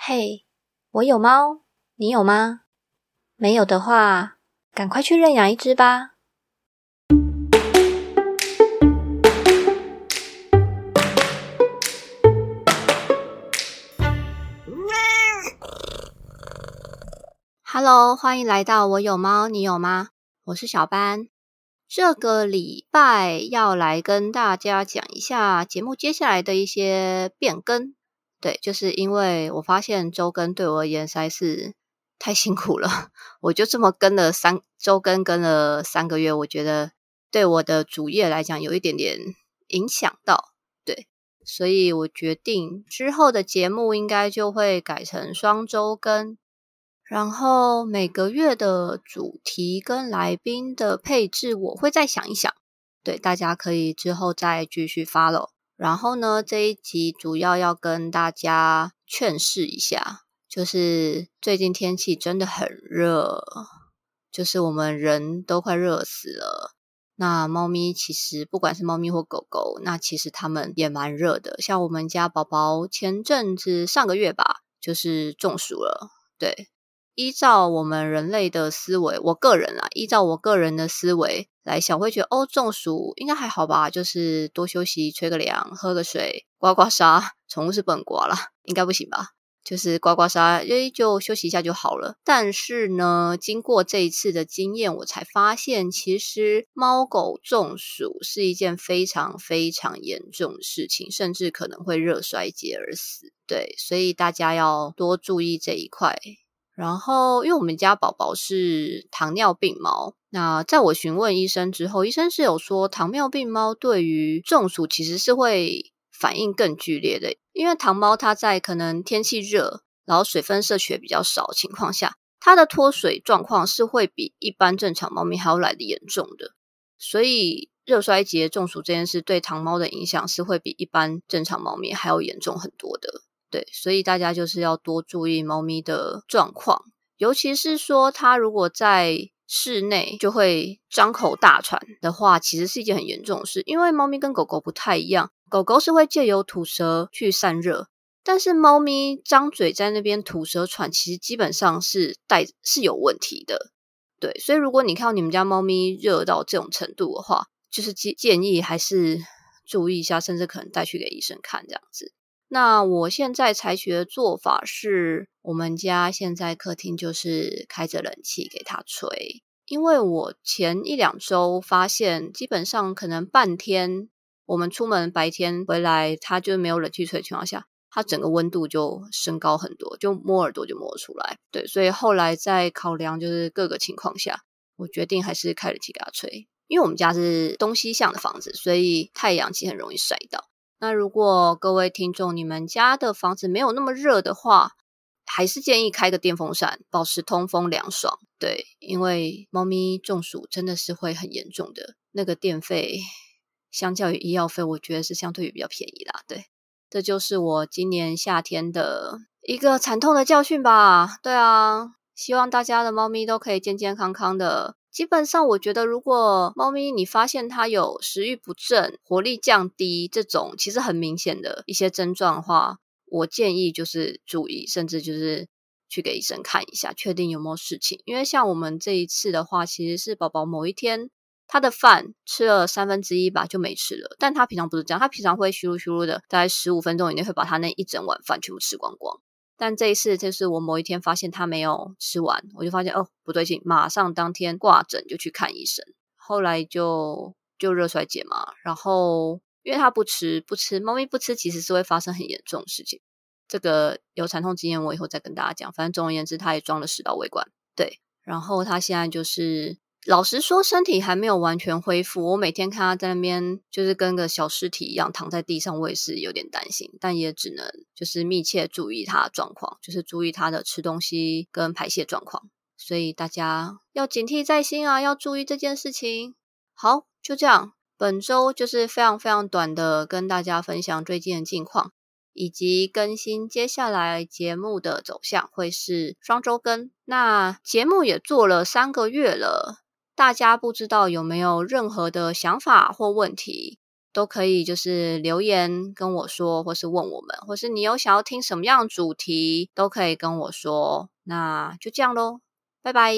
嘿，我有猫，你有吗？没有的话，赶快去认养一只吧。Hello，欢迎来到我有猫，你有吗？我是小班。这个礼拜要来跟大家讲一下节目接下来的一些变更。对，就是因为我发现周更对我而言实在是太辛苦了，我就这么跟了三周更，跟了三个月，我觉得对我的主业来讲有一点点影响到。对，所以我决定之后的节目应该就会改成双周更，然后每个月的主题跟来宾的配置我会再想一想。对，大家可以之后再继续 follow。然后呢，这一集主要要跟大家劝示一下，就是最近天气真的很热，就是我们人都快热死了。那猫咪其实不管是猫咪或狗狗，那其实它们也蛮热的。像我们家宝宝前阵子上个月吧，就是中暑了，对。依照我们人类的思维，我个人啦，依照我个人的思维来想，会觉得哦，中暑应该还好吧，就是多休息，吹个凉，喝个水，刮刮痧。宠物是不能刮啦，应该不行吧？就是刮刮痧，哎，就休息一下就好了。但是呢，经过这一次的经验，我才发现，其实猫狗中暑是一件非常非常严重的事情，甚至可能会热衰竭而死。对，所以大家要多注意这一块。然后，因为我们家宝宝是糖尿病猫，那在我询问医生之后，医生是有说糖尿病猫对于中暑其实是会反应更剧烈的，因为糖猫它在可能天气热，然后水分摄取比较少情况下，它的脱水状况是会比一般正常猫咪还要来的严重的，所以热衰竭中暑这件事对糖猫的影响是会比一般正常猫咪还要严重很多的。对，所以大家就是要多注意猫咪的状况，尤其是说它如果在室内就会张口大喘的话，其实是一件很严重的事。因为猫咪跟狗狗不太一样，狗狗是会借由吐舌去散热，但是猫咪张嘴在那边吐舌喘，其实基本上是带是有问题的。对，所以如果你看到你们家猫咪热到这种程度的话，就是建建议还是注意一下，甚至可能带去给医生看这样子。那我现在采取的做法是，我们家现在客厅就是开着冷气给它吹，因为我前一两周发现，基本上可能半天我们出门白天回来，它就没有冷气吹的情况下，它整个温度就升高很多，就摸耳朵就摸出来。对，所以后来在考量就是各个情况下，我决定还是开冷气给它吹，因为我们家是东西向的房子，所以太阳其实很容易晒到。那如果各位听众，你们家的房子没有那么热的话，还是建议开个电风扇，保持通风凉爽。对，因为猫咪中暑真的是会很严重的，那个电费相较于医药费，我觉得是相对于比较便宜啦。对，这就是我今年夏天的一个惨痛的教训吧。对啊，希望大家的猫咪都可以健健康康的。基本上，我觉得如果猫咪你发现它有食欲不振、活力降低这种其实很明显的一些症状的话，我建议就是注意，甚至就是去给医生看一下，确定有没有事情。因为像我们这一次的话，其实是宝宝某一天他的饭吃了三分之一吧就没吃了，但他平常不是这样，他平常会虚噜虚噜的，大概十五分钟以内会把他那一整碗饭全部吃光光。但这一次就是我某一天发现他没有吃完，我就发现哦不对劲，马上当天挂诊就去看医生。后来就就热衰竭嘛，然后因为他不吃不吃，猫咪不吃其实是会发生很严重的事情。这个有惨痛经验，我以后再跟大家讲。反正总而言之，他也装了食道胃管，对，然后他现在就是。老实说，身体还没有完全恢复。我每天看他在那边，就是跟个小尸体一样躺在地上，我也是有点担心。但也只能就是密切注意他的状况，就是注意他的吃东西跟排泄状况。所以大家要警惕在心啊，要注意这件事情。好，就这样，本周就是非常非常短的跟大家分享最近的近况，以及更新接下来节目的走向会是双周更。那节目也做了三个月了。大家不知道有没有任何的想法或问题，都可以就是留言跟我说，或是问我们，或是你有想要听什么样的主题，都可以跟我说。那就这样喽，拜拜。